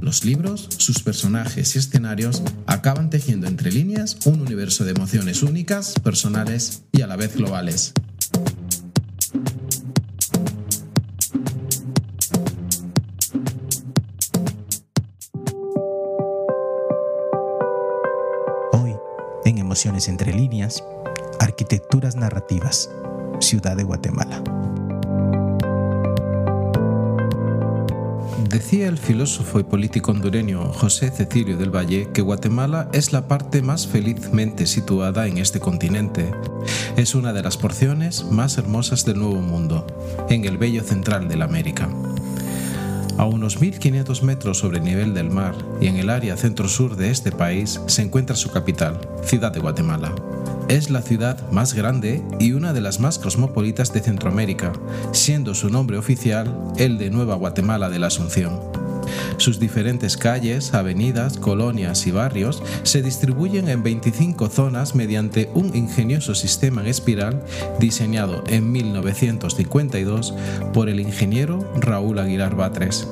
Los libros, sus personajes y escenarios acaban tejiendo entre líneas un universo de emociones únicas, personales y a la vez globales. Hoy, en Emociones entre líneas, Arquitecturas Narrativas, Ciudad de Guatemala. Decía el filósofo y político hondureño José Cecilio del Valle que Guatemala es la parte más felizmente situada en este continente. Es una de las porciones más hermosas del Nuevo Mundo, en el bello central de la América. A unos 1.500 metros sobre el nivel del mar y en el área centro-sur de este país se encuentra su capital, Ciudad de Guatemala. Es la ciudad más grande y una de las más cosmopolitas de Centroamérica, siendo su nombre oficial el de Nueva Guatemala de la Asunción. Sus diferentes calles, avenidas, colonias y barrios se distribuyen en 25 zonas mediante un ingenioso sistema en espiral diseñado en 1952 por el ingeniero Raúl Aguilar Batres.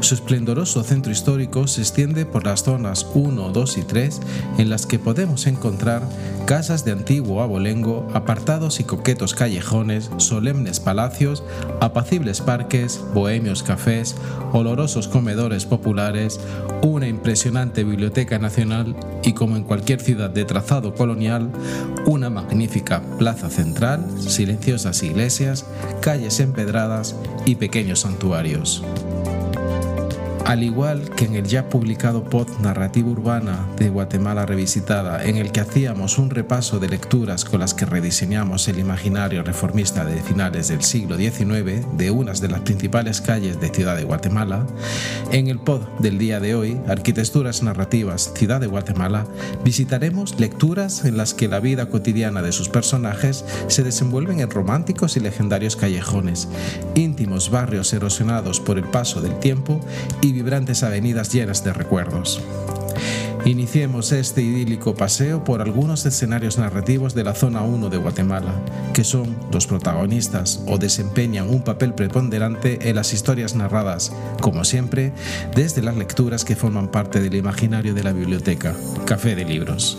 Su esplendoroso centro histórico se extiende por las zonas 1, 2 y 3 en las que podemos encontrar casas de antiguo abolengo, apartados y coquetos callejones, solemnes palacios, apacibles parques, bohemios cafés, olorosos comedores populares, una impresionante biblioteca nacional y como en cualquier ciudad de trazado colonial, una magnífica plaza central, silenciosas iglesias, calles empedradas y pequeños santuarios. Al igual que en el ya publicado pod Narrativa Urbana de Guatemala Revisitada, en el que hacíamos un repaso de lecturas con las que rediseñamos el imaginario reformista de finales del siglo XIX de unas de las principales calles de Ciudad de Guatemala, en el pod del día de hoy, Arquitecturas Narrativas Ciudad de Guatemala, visitaremos lecturas en las que la vida cotidiana de sus personajes se desenvuelven en románticos y legendarios callejones, íntimos barrios erosionados por el paso del tiempo y vibrantes avenidas llenas de recuerdos. Iniciemos este idílico paseo por algunos escenarios narrativos de la zona 1 de Guatemala, que son los protagonistas o desempeñan un papel preponderante en las historias narradas, como siempre, desde las lecturas que forman parte del imaginario de la biblioteca, Café de Libros.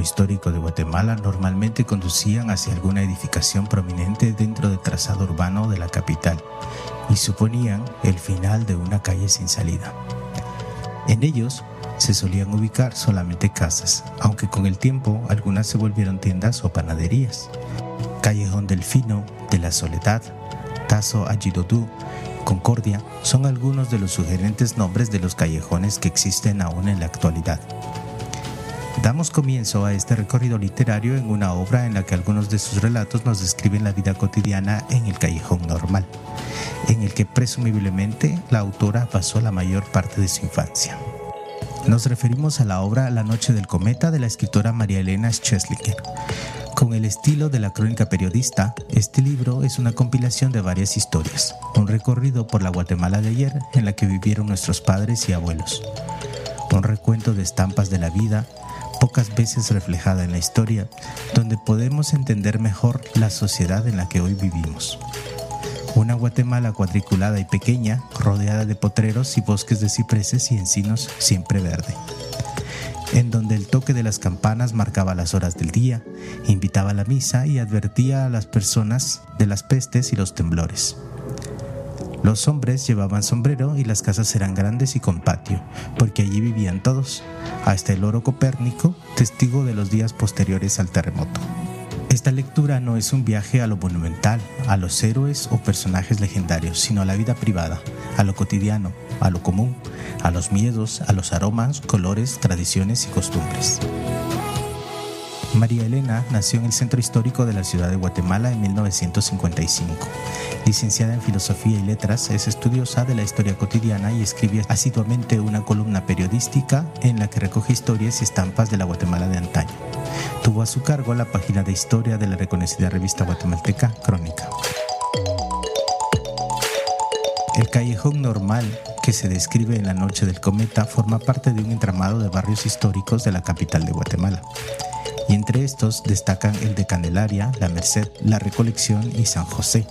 Histórico de Guatemala normalmente conducían hacia alguna edificación prominente dentro del trazado urbano de la capital y suponían el final de una calle sin salida. En ellos se solían ubicar solamente casas, aunque con el tiempo algunas se volvieron tiendas o panaderías. Callejón Delfino, de la Soledad, Tazo Ayidodú, Concordia son algunos de los sugerentes nombres de los callejones que existen aún en la actualidad. Damos comienzo a este recorrido literario en una obra en la que algunos de sus relatos nos describen la vida cotidiana en el callejón normal, en el que presumiblemente la autora pasó la mayor parte de su infancia. Nos referimos a la obra La Noche del Cometa de la escritora María Elena Scheslinger. Con el estilo de la crónica periodista, este libro es una compilación de varias historias, un recorrido por la Guatemala de ayer en la que vivieron nuestros padres y abuelos, un recuento de estampas de la vida, pocas veces reflejada en la historia, donde podemos entender mejor la sociedad en la que hoy vivimos. Una Guatemala cuadriculada y pequeña, rodeada de potreros y bosques de cipreses y encinos siempre verde en donde el toque de las campanas marcaba las horas del día, invitaba a la misa y advertía a las personas de las pestes y los temblores. Los hombres llevaban sombrero y las casas eran grandes y con patio, porque allí vivían todos, hasta el oro Copérnico, testigo de los días posteriores al terremoto. Esta lectura no es un viaje a lo monumental, a los héroes o personajes legendarios, sino a la vida privada, a lo cotidiano, a lo común, a los miedos, a los aromas, colores, tradiciones y costumbres. María Elena nació en el centro histórico de la ciudad de Guatemala en 1955. Licenciada en Filosofía y Letras, es estudiosa de la historia cotidiana y escribe asiduamente una columna periodística en la que recoge historias y estampas de la Guatemala de antaño. Tuvo a su cargo la página de historia de la reconocida revista guatemalteca Crónica. El callejón normal que se describe en la noche del cometa forma parte de un entramado de barrios históricos de la capital de Guatemala y entre estos destacan el de Candelaria, La Merced, La Recolección y San José,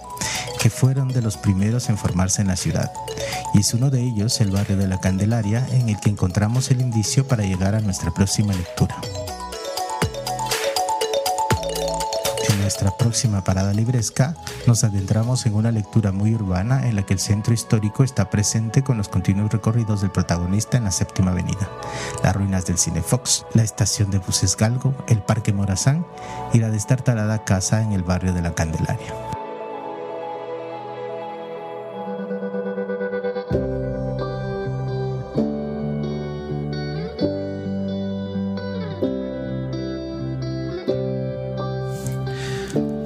que fueron de los primeros en formarse en la ciudad. Y es uno de ellos el barrio de la Candelaria en el que encontramos el indicio para llegar a nuestra próxima lectura. Nuestra próxima parada libresca, nos adentramos en una lectura muy urbana en la que el centro histórico está presente con los continuos recorridos del protagonista en la séptima avenida, las ruinas del Cine Fox, la estación de buses Galgo, el Parque Morazán y la destartalada casa en el barrio de la Candelaria.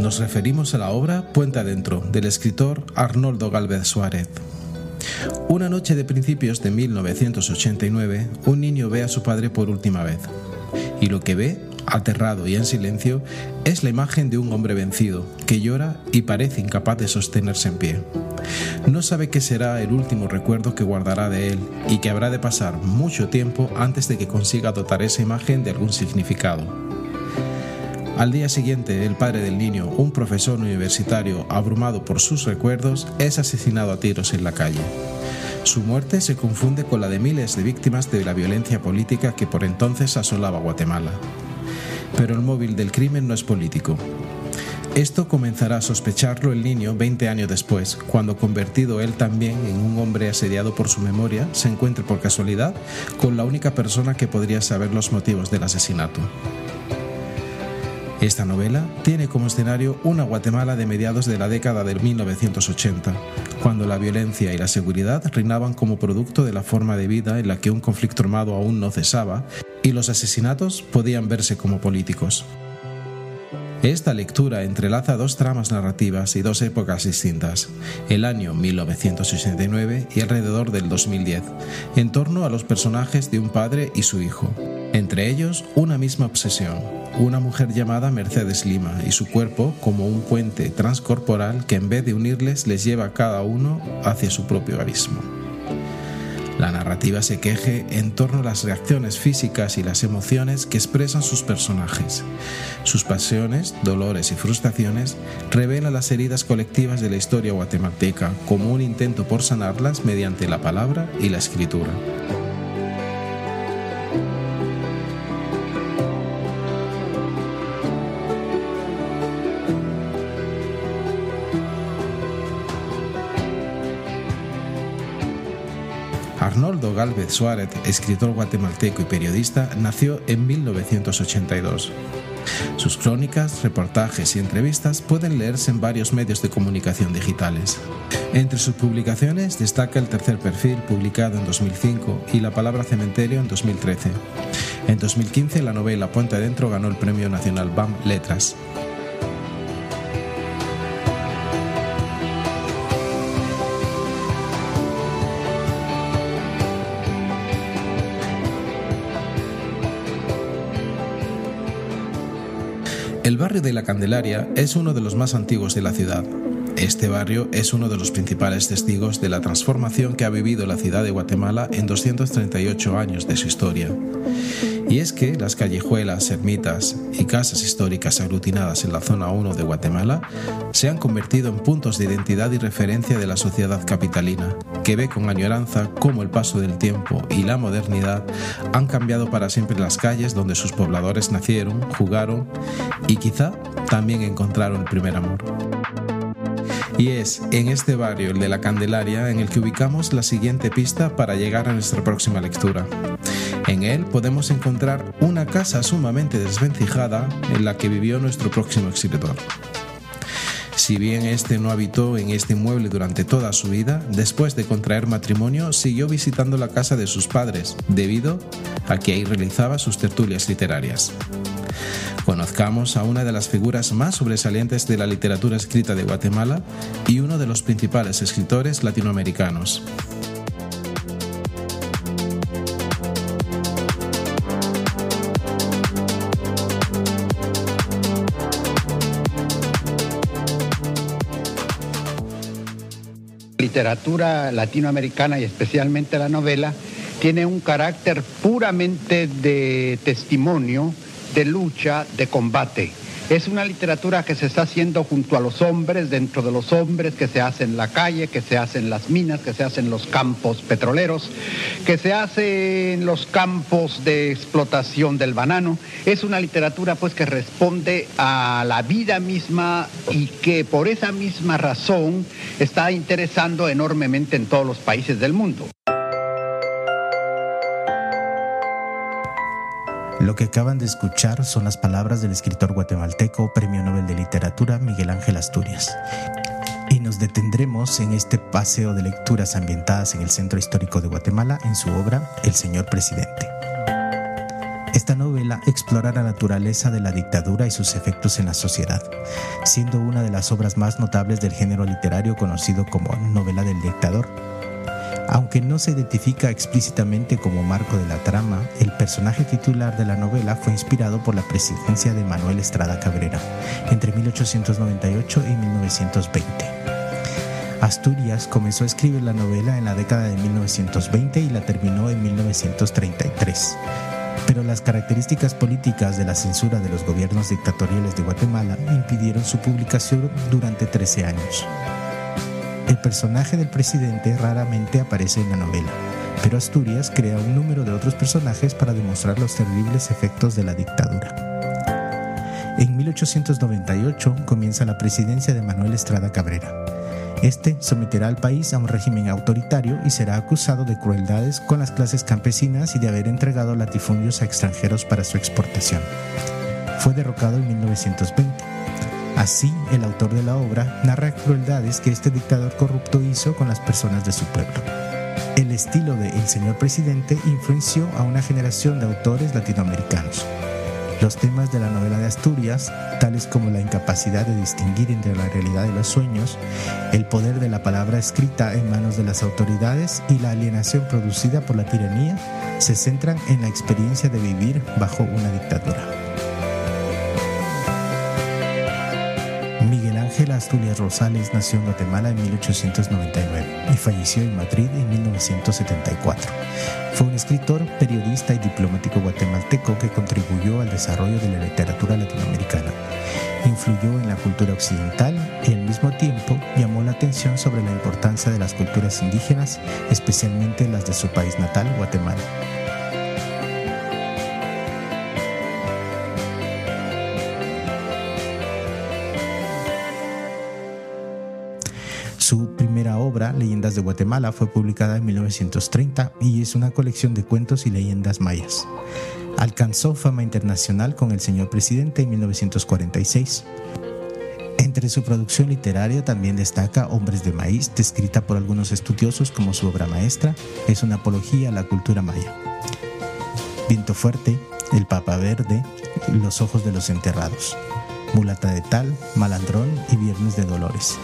Nos referimos a la obra Puente Adentro del escritor Arnoldo Galvez Suárez. Una noche de principios de 1989, un niño ve a su padre por última vez. Y lo que ve, aterrado y en silencio, es la imagen de un hombre vencido, que llora y parece incapaz de sostenerse en pie. No sabe qué será el último recuerdo que guardará de él y que habrá de pasar mucho tiempo antes de que consiga dotar esa imagen de algún significado. Al día siguiente, el padre del niño, un profesor universitario abrumado por sus recuerdos, es asesinado a tiros en la calle. Su muerte se confunde con la de miles de víctimas de la violencia política que por entonces asolaba Guatemala. Pero el móvil del crimen no es político. Esto comenzará a sospecharlo el niño 20 años después, cuando convertido él también en un hombre asediado por su memoria, se encuentre por casualidad con la única persona que podría saber los motivos del asesinato. Esta novela tiene como escenario una Guatemala de mediados de la década del 1980, cuando la violencia y la seguridad reinaban como producto de la forma de vida en la que un conflicto armado aún no cesaba y los asesinatos podían verse como políticos. Esta lectura entrelaza dos tramas narrativas y dos épocas distintas, el año 1989 y alrededor del 2010, en torno a los personajes de un padre y su hijo, entre ellos una misma obsesión, una mujer llamada Mercedes Lima y su cuerpo como un puente transcorporal que en vez de unirles les lleva a cada uno hacia su propio abismo. La narrativa se queje en torno a las reacciones físicas y las emociones que expresan sus personajes. Sus pasiones, dolores y frustraciones revelan las heridas colectivas de la historia guatemalteca como un intento por sanarlas mediante la palabra y la escritura. Galvez Suárez, escritor guatemalteco y periodista, nació en 1982. Sus crónicas, reportajes y entrevistas pueden leerse en varios medios de comunicación digitales. Entre sus publicaciones destaca El tercer perfil, publicado en 2005, y La palabra cementerio en 2013. En 2015 la novela Puente Adentro ganó el Premio Nacional BAM Letras. El barrio de la Candelaria es uno de los más antiguos de la ciudad. Este barrio es uno de los principales testigos de la transformación que ha vivido la ciudad de Guatemala en 238 años de su historia. Y es que las callejuelas, ermitas y casas históricas aglutinadas en la zona 1 de Guatemala se han convertido en puntos de identidad y referencia de la sociedad capitalina, que ve con añoranza cómo el paso del tiempo y la modernidad han cambiado para siempre las calles donde sus pobladores nacieron, jugaron y quizá también encontraron el primer amor. Y es en este barrio, el de la Candelaria, en el que ubicamos la siguiente pista para llegar a nuestra próxima lectura. En él podemos encontrar una casa sumamente desvencijada en la que vivió nuestro próximo escritor. Si bien este no habitó en este inmueble durante toda su vida, después de contraer matrimonio siguió visitando la casa de sus padres, debido a que ahí realizaba sus tertulias literarias. Conozcamos a una de las figuras más sobresalientes de la literatura escrita de Guatemala y uno de los principales escritores latinoamericanos. Literatura latinoamericana y especialmente la novela tiene un carácter puramente de testimonio, de lucha, de combate. Es una literatura que se está haciendo junto a los hombres, dentro de los hombres, que se hace en la calle, que se hace en las minas, que se hace en los campos petroleros, que se hace en los campos de explotación del banano. Es una literatura pues que responde a la vida misma y que por esa misma razón está interesando enormemente en todos los países del mundo. Lo que acaban de escuchar son las palabras del escritor guatemalteco, Premio Nobel de Literatura Miguel Ángel Asturias. Y nos detendremos en este paseo de lecturas ambientadas en el Centro Histórico de Guatemala en su obra El Señor Presidente. Esta novela explora la naturaleza de la dictadura y sus efectos en la sociedad, siendo una de las obras más notables del género literario conocido como novela del dictador aunque no se identifica explícitamente como marco de la trama, el personaje titular de la novela fue inspirado por la presidencia de Manuel Estrada Cabrera entre 1898 y 1920. Asturias comenzó a escribir la novela en la década de 1920 y la terminó en 1933 pero las características políticas de la censura de los gobiernos dictatoriales de Guatemala impidieron su publicación durante 13 años. El personaje del presidente raramente aparece en la novela, pero Asturias crea un número de otros personajes para demostrar los terribles efectos de la dictadura. En 1898 comienza la presidencia de Manuel Estrada Cabrera. Este someterá al país a un régimen autoritario y será acusado de crueldades con las clases campesinas y de haber entregado latifundios a extranjeros para su exportación. Fue derrocado en 1920 Así, el autor de la obra narra crueldades que este dictador corrupto hizo con las personas de su pueblo. El estilo de El señor presidente influenció a una generación de autores latinoamericanos. Los temas de la novela de Asturias, tales como la incapacidad de distinguir entre la realidad y los sueños, el poder de la palabra escrita en manos de las autoridades y la alienación producida por la tiranía, se centran en la experiencia de vivir bajo una dictadura. Asturias Rosales nació en Guatemala en 1899 y falleció en Madrid en 1974. Fue un escritor, periodista y diplomático guatemalteco que contribuyó al desarrollo de la literatura latinoamericana. Influyó en la cultura occidental y al mismo tiempo llamó la atención sobre la importancia de las culturas indígenas, especialmente las de su país natal, Guatemala. Su primera obra, Leyendas de Guatemala, fue publicada en 1930 y es una colección de cuentos y leyendas mayas. Alcanzó fama internacional con El Señor Presidente en 1946. Entre su producción literaria también destaca Hombres de Maíz, descrita por algunos estudiosos como su obra maestra, es una apología a la cultura maya. Viento Fuerte, El Papa Verde, Los Ojos de los Enterrados, Mulata de Tal, Malandrón y Viernes de Dolores.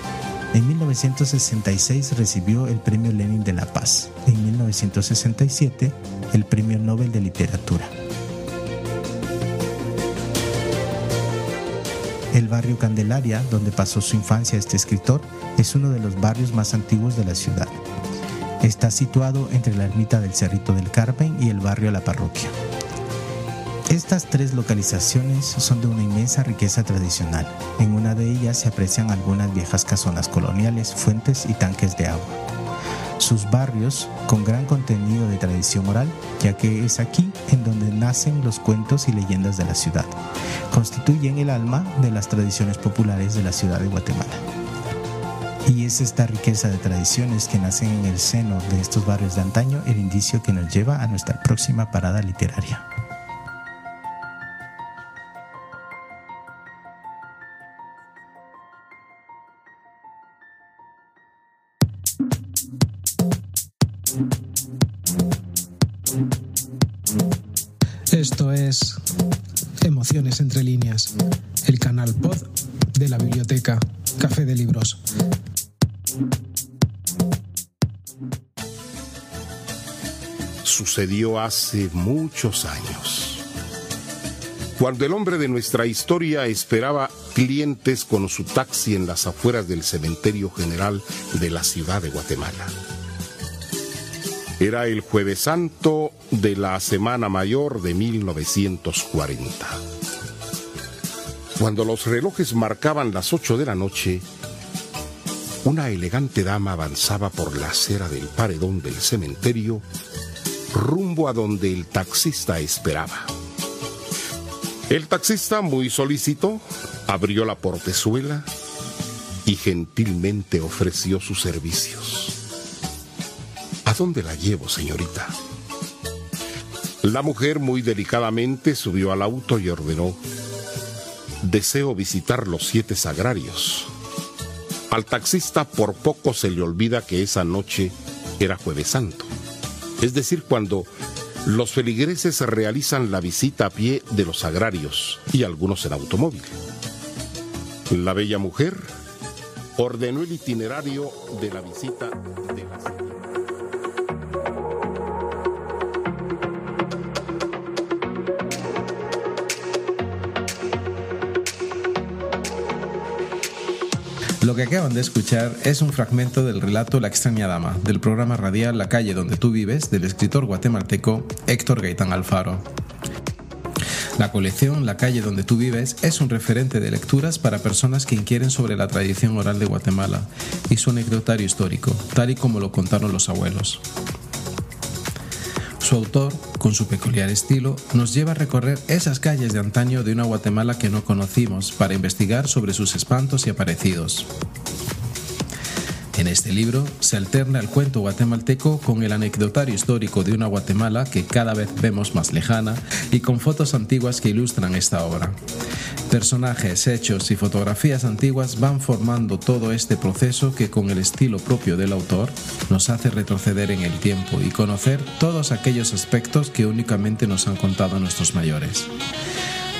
En 1966 recibió el Premio Lenin de la Paz. En 1967 el Premio Nobel de Literatura. El barrio Candelaria, donde pasó su infancia este escritor, es uno de los barrios más antiguos de la ciudad. Está situado entre la ermita del Cerrito del Carmen y el barrio La Parroquia. Estas tres localizaciones son de una inmensa riqueza tradicional. En una de ellas se aprecian algunas viejas casonas coloniales, fuentes y tanques de agua. Sus barrios con gran contenido de tradición oral, ya que es aquí en donde nacen los cuentos y leyendas de la ciudad. Constituyen el alma de las tradiciones populares de la ciudad de Guatemala. Y es esta riqueza de tradiciones que nacen en el seno de estos barrios de antaño el indicio que nos lleva a nuestra próxima parada literaria. Sucedió hace muchos años. Cuando el hombre de nuestra historia esperaba clientes con su taxi en las afueras del cementerio general de la ciudad de Guatemala. Era el jueves santo de la Semana Mayor de 1940. Cuando los relojes marcaban las ocho de la noche, una elegante dama avanzaba por la acera del paredón del cementerio rumbo a donde el taxista esperaba. El taxista, muy solícito, abrió la portezuela y gentilmente ofreció sus servicios. ¿A dónde la llevo, señorita? La mujer muy delicadamente subió al auto y ordenó, deseo visitar los siete sagrarios. Al taxista por poco se le olvida que esa noche era jueves santo, es decir, cuando los feligreses realizan la visita a pie de los sagrarios y algunos en automóvil. La bella mujer ordenó el itinerario de la visita de la Lo que acaban de escuchar es un fragmento del relato La extraña dama, del programa radial La calle donde tú vives, del escritor guatemalteco Héctor Gaitán Alfaro. La colección La calle donde tú vives es un referente de lecturas para personas que inquieren sobre la tradición oral de Guatemala y su anecdotario histórico, tal y como lo contaron los abuelos. Su autor, con su peculiar estilo, nos lleva a recorrer esas calles de antaño de una Guatemala que no conocimos para investigar sobre sus espantos y aparecidos. En este libro se alterna el cuento guatemalteco con el anecdotario histórico de una Guatemala que cada vez vemos más lejana y con fotos antiguas que ilustran esta obra. Personajes, hechos y fotografías antiguas van formando todo este proceso que con el estilo propio del autor nos hace retroceder en el tiempo y conocer todos aquellos aspectos que únicamente nos han contado nuestros mayores.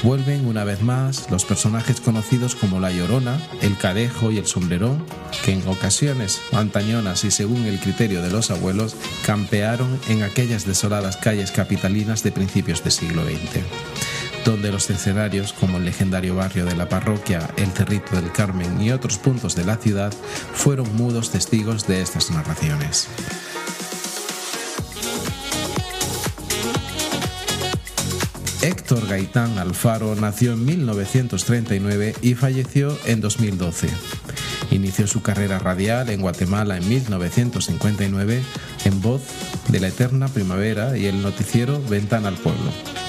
Vuelven una vez más los personajes conocidos como la Llorona, el Cadejo y el Sombrerón, que en ocasiones antañonas y según el criterio de los abuelos, campearon en aquellas desoladas calles capitalinas de principios del siglo XX donde los escenarios como el legendario barrio de la parroquia, el Cerrito del Carmen y otros puntos de la ciudad fueron mudos testigos de estas narraciones. Héctor Gaitán Alfaro nació en 1939 y falleció en 2012. Inició su carrera radial en Guatemala en 1959 en voz de la Eterna Primavera y el noticiero Ventana al Pueblo.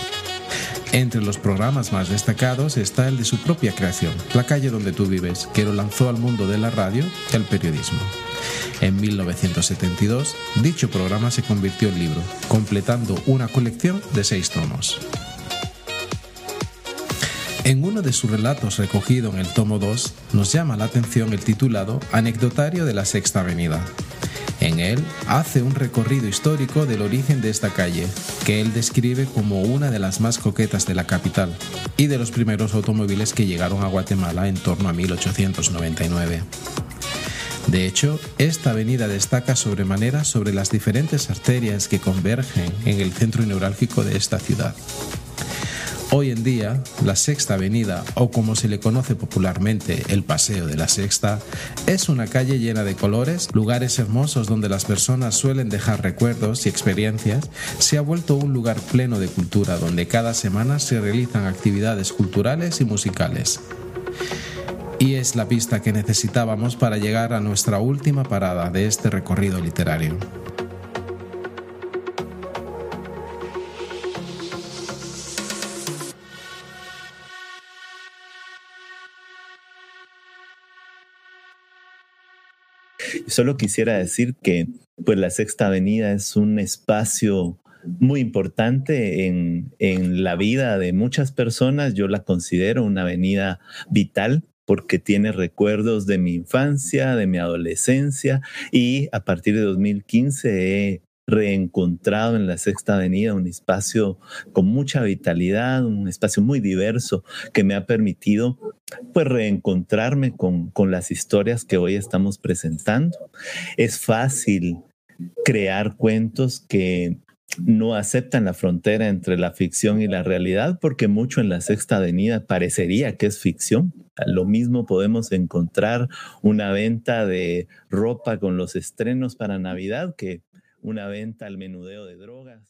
Entre los programas más destacados está el de su propia creación, La calle donde tú vives, que lo lanzó al mundo de la radio y el periodismo. En 1972, dicho programa se convirtió en libro, completando una colección de seis tomos. En uno de sus relatos recogido en el tomo 2, nos llama la atención el titulado Anecdotario de la Sexta Avenida, en él hace un recorrido histórico del origen de esta calle, que él describe como una de las más coquetas de la capital y de los primeros automóviles que llegaron a Guatemala en torno a 1899. De hecho, esta avenida destaca sobremanera sobre las diferentes arterias que convergen en el centro neurálgico de esta ciudad. Hoy en día, la Sexta Avenida, o como se le conoce popularmente, el Paseo de la Sexta, es una calle llena de colores, lugares hermosos donde las personas suelen dejar recuerdos y experiencias, se ha vuelto un lugar pleno de cultura donde cada semana se realizan actividades culturales y musicales. Y es la pista que necesitábamos para llegar a nuestra última parada de este recorrido literario. Solo quisiera decir que pues la Sexta Avenida es un espacio muy importante en, en la vida de muchas personas. Yo la considero una avenida vital porque tiene recuerdos de mi infancia, de mi adolescencia y a partir de 2015 he reencontrado en la Sexta Avenida un espacio con mucha vitalidad, un espacio muy diverso que me ha permitido pues reencontrarme con, con las historias que hoy estamos presentando. Es fácil crear cuentos que no aceptan la frontera entre la ficción y la realidad porque mucho en la Sexta Avenida parecería que es ficción. Lo mismo podemos encontrar una venta de ropa con los estrenos para Navidad que una venta al menudeo de drogas.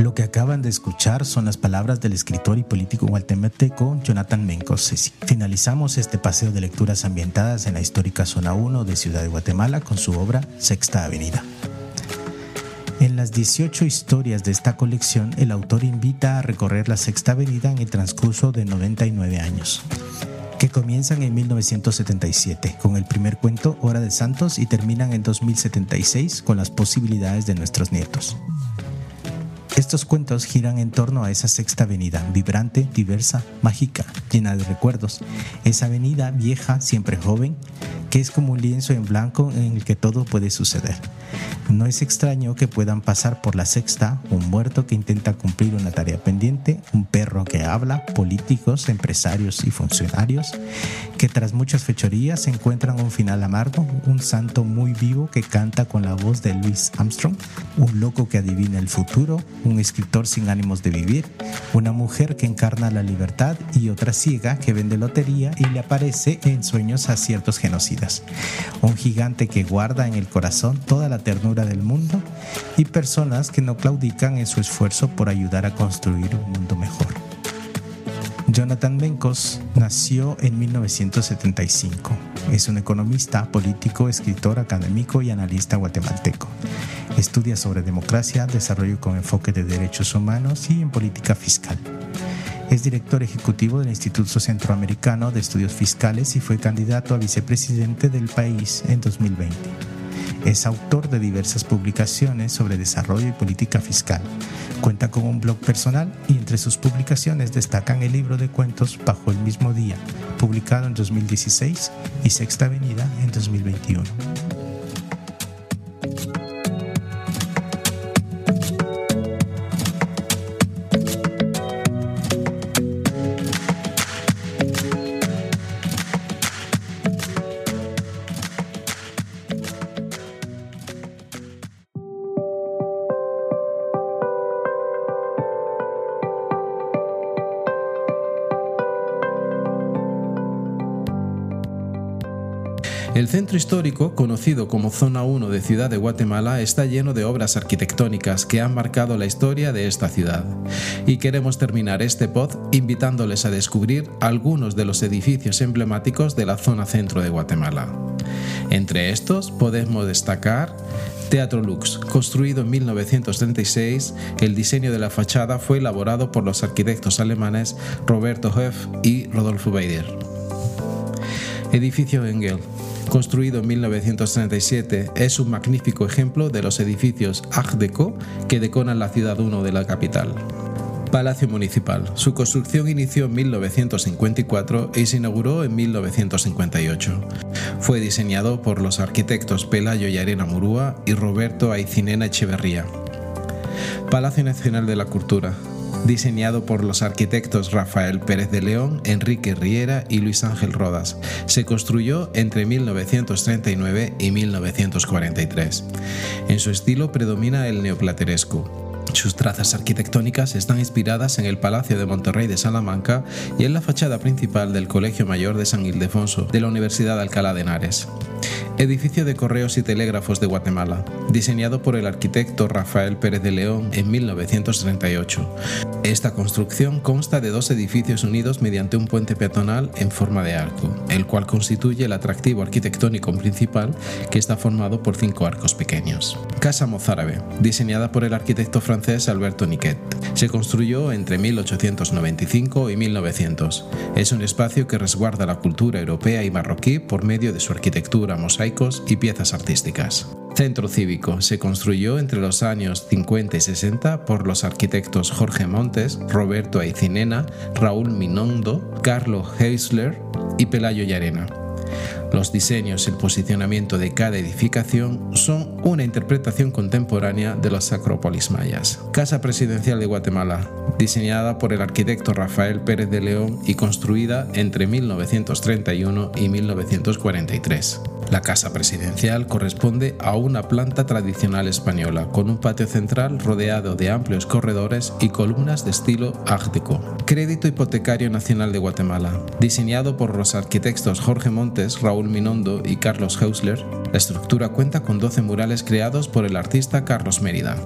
Lo que acaban de escuchar son las palabras del escritor y político guatemalteco Jonathan Mencos. Finalizamos este paseo de lecturas ambientadas en la histórica zona 1 de Ciudad de Guatemala con su obra Sexta Avenida. En las 18 historias de esta colección, el autor invita a recorrer la Sexta Avenida en el transcurso de 99 años que comienzan en 1977 con el primer cuento Hora de Santos y terminan en 2076 con las posibilidades de nuestros nietos. Estos cuentos giran en torno a esa sexta avenida, vibrante, diversa, mágica, llena de recuerdos. Esa avenida vieja, siempre joven, que es como un lienzo en blanco en el que todo puede suceder. No es extraño que puedan pasar por la sexta un muerto que intenta cumplir una tarea pendiente, un perro que habla, políticos, empresarios y funcionarios, que tras muchas fechorías encuentran un final amargo, un santo muy vivo que canta con la voz de Louis Armstrong, un loco que adivina el futuro, un escritor sin ánimos de vivir, una mujer que encarna la libertad y otra ciega que vende lotería y le aparece en sueños a ciertos genocidas. Un gigante que guarda en el corazón toda la ternura del mundo y personas que no claudican en su esfuerzo por ayudar a construir un mundo mejor. Jonathan Bencos nació en 1975. Es un economista, político, escritor, académico y analista guatemalteco. Estudia sobre democracia, desarrollo con enfoque de derechos humanos y en política fiscal. Es director ejecutivo del Instituto Centroamericano de Estudios Fiscales y fue candidato a vicepresidente del país en 2020. Es autor de diversas publicaciones sobre desarrollo y política fiscal. Cuenta con un blog personal y entre sus publicaciones destacan el libro de cuentos Bajo el mismo día, publicado en 2016, y Sexta Avenida en 2021. Centro histórico, conocido como Zona 1 de Ciudad de Guatemala, está lleno de obras arquitectónicas que han marcado la historia de esta ciudad. Y queremos terminar este pod invitándoles a descubrir algunos de los edificios emblemáticos de la zona centro de Guatemala. Entre estos podemos destacar Teatro Lux, construido en 1936, el diseño de la fachada fue elaborado por los arquitectos alemanes Roberto Hoef y Rodolfo Beider. Edificio Engel, construido en 1937, es un magnífico ejemplo de los edificios Art Deco que decoran la ciudad 1 de la capital. Palacio Municipal. Su construcción inició en 1954 y se inauguró en 1958. Fue diseñado por los arquitectos Pelayo y Arena Murúa y Roberto Aicinena Echeverría. Palacio Nacional de la Cultura diseñado por los arquitectos Rafael Pérez de León, Enrique Riera y Luis Ángel Rodas. Se construyó entre 1939 y 1943. En su estilo predomina el neoplateresco. Sus trazas arquitectónicas están inspiradas en el Palacio de Monterrey de Salamanca y en la fachada principal del Colegio Mayor de San Ildefonso de la Universidad de Alcalá de Henares. Edificio de Correos y Telégrafos de Guatemala, diseñado por el arquitecto Rafael Pérez de León en 1938. Esta construcción consta de dos edificios unidos mediante un puente peatonal en forma de arco, el cual constituye el atractivo arquitectónico principal que está formado por cinco arcos pequeños. Casa Mozárabe, diseñada por el arquitecto francés Alberto Niquet. Se construyó entre 1895 y 1900. Es un espacio que resguarda la cultura europea y marroquí por medio de su arquitectura, y piezas artísticas. Centro Cívico se construyó entre los años 50 y 60 por los arquitectos Jorge Montes, Roberto Aicinena, Raúl Minondo, Carlo Heisler y Pelayo Yarena. Los diseños y el posicionamiento de cada edificación son una interpretación contemporánea de los acrópolis mayas. Casa Presidencial de Guatemala, diseñada por el arquitecto Rafael Pérez de León y construida entre 1931 y 1943. La casa presidencial corresponde a una planta tradicional española, con un patio central rodeado de amplios corredores y columnas de estilo Art Deco. Crédito Hipotecario Nacional de Guatemala, diseñado por los arquitectos Jorge Montes, Raúl Minondo y Carlos Hausler, la estructura cuenta con 12 murales creados por el artista Carlos Mérida.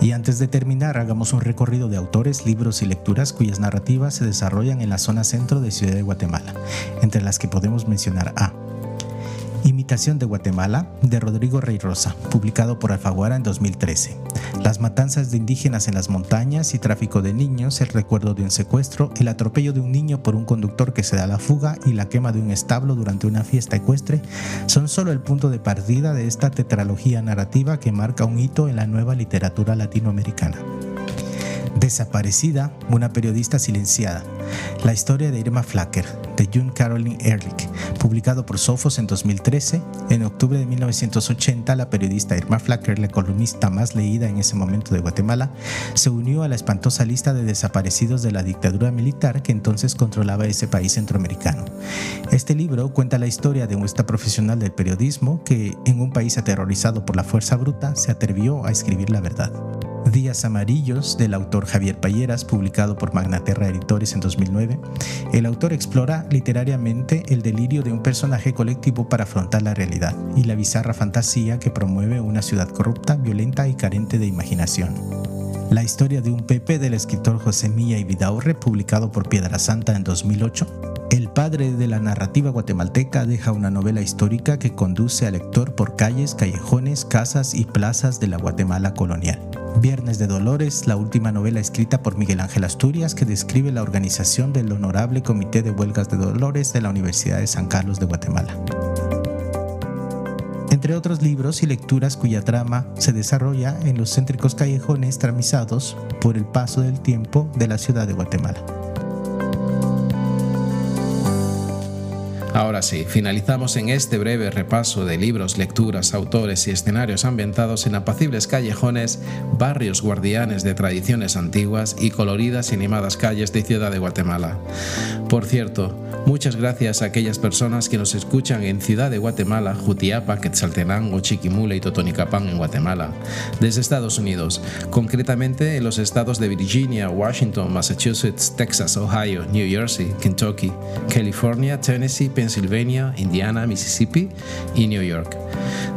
Y antes de terminar, hagamos un recorrido de autores, libros y lecturas cuyas narrativas se desarrollan en la zona centro de Ciudad de Guatemala, entre las que podemos mencionar a Imitación de Guatemala de Rodrigo Rey Rosa, publicado por Alfaguara en 2013. Las matanzas de indígenas en las montañas y tráfico de niños, el recuerdo de un secuestro, el atropello de un niño por un conductor que se da la fuga y la quema de un establo durante una fiesta ecuestre son solo el punto de partida de esta tetralogía narrativa que marca un hito en la nueva literatura latinoamericana. Desaparecida, una periodista silenciada. La historia de Irma Flacker, de June Caroline Ehrlich, publicado por Sophos en 2013. En octubre de 1980, la periodista Irma Flacker, la columnista más leída en ese momento de Guatemala, se unió a la espantosa lista de desaparecidos de la dictadura militar que entonces controlaba ese país centroamericano. Este libro cuenta la historia de esta profesional del periodismo que, en un país aterrorizado por la fuerza bruta, se atrevió a escribir la verdad. Días Amarillos del autor Javier Payeras, publicado por Magnaterra Editores en 2009, el autor explora literariamente el delirio de un personaje colectivo para afrontar la realidad y la bizarra fantasía que promueve una ciudad corrupta, violenta y carente de imaginación. La historia de un Pepe del escritor José Milla y Vidaurre, publicado por Piedra Santa en 2008, el padre de la narrativa guatemalteca deja una novela histórica que conduce al lector por calles, callejones, casas y plazas de la Guatemala colonial. Viernes de Dolores, la última novela escrita por Miguel Ángel Asturias que describe la organización del Honorable Comité de Huelgas de Dolores de la Universidad de San Carlos de Guatemala. Entre otros libros y lecturas cuya trama se desarrolla en los céntricos callejones tramizados por el paso del tiempo de la ciudad de Guatemala. Ahora sí, finalizamos en este breve repaso de libros, lecturas, autores y escenarios ambientados en apacibles callejones, barrios guardianes de tradiciones antiguas y coloridas y animadas calles de Ciudad de Guatemala. Por cierto, muchas gracias a aquellas personas que nos escuchan en Ciudad de Guatemala, Jutiapa, Quetzaltenango, Chiquimula y Totonicapán en Guatemala, desde Estados Unidos, concretamente en los estados de Virginia, Washington, Massachusetts, Texas, Ohio, New Jersey, Kentucky, California, Tennessee, Pennsylvania, Indiana, Mississippi y New York.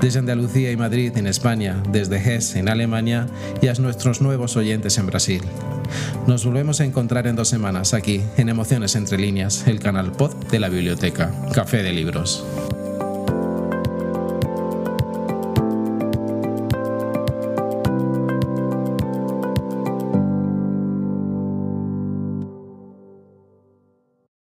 Desde Andalucía y Madrid en España, desde Hesse en Alemania y a nuestros nuevos oyentes en Brasil. Nos volvemos a encontrar en dos semanas aquí, en Emociones entre líneas, el canal pod de la biblioteca, Café de Libros.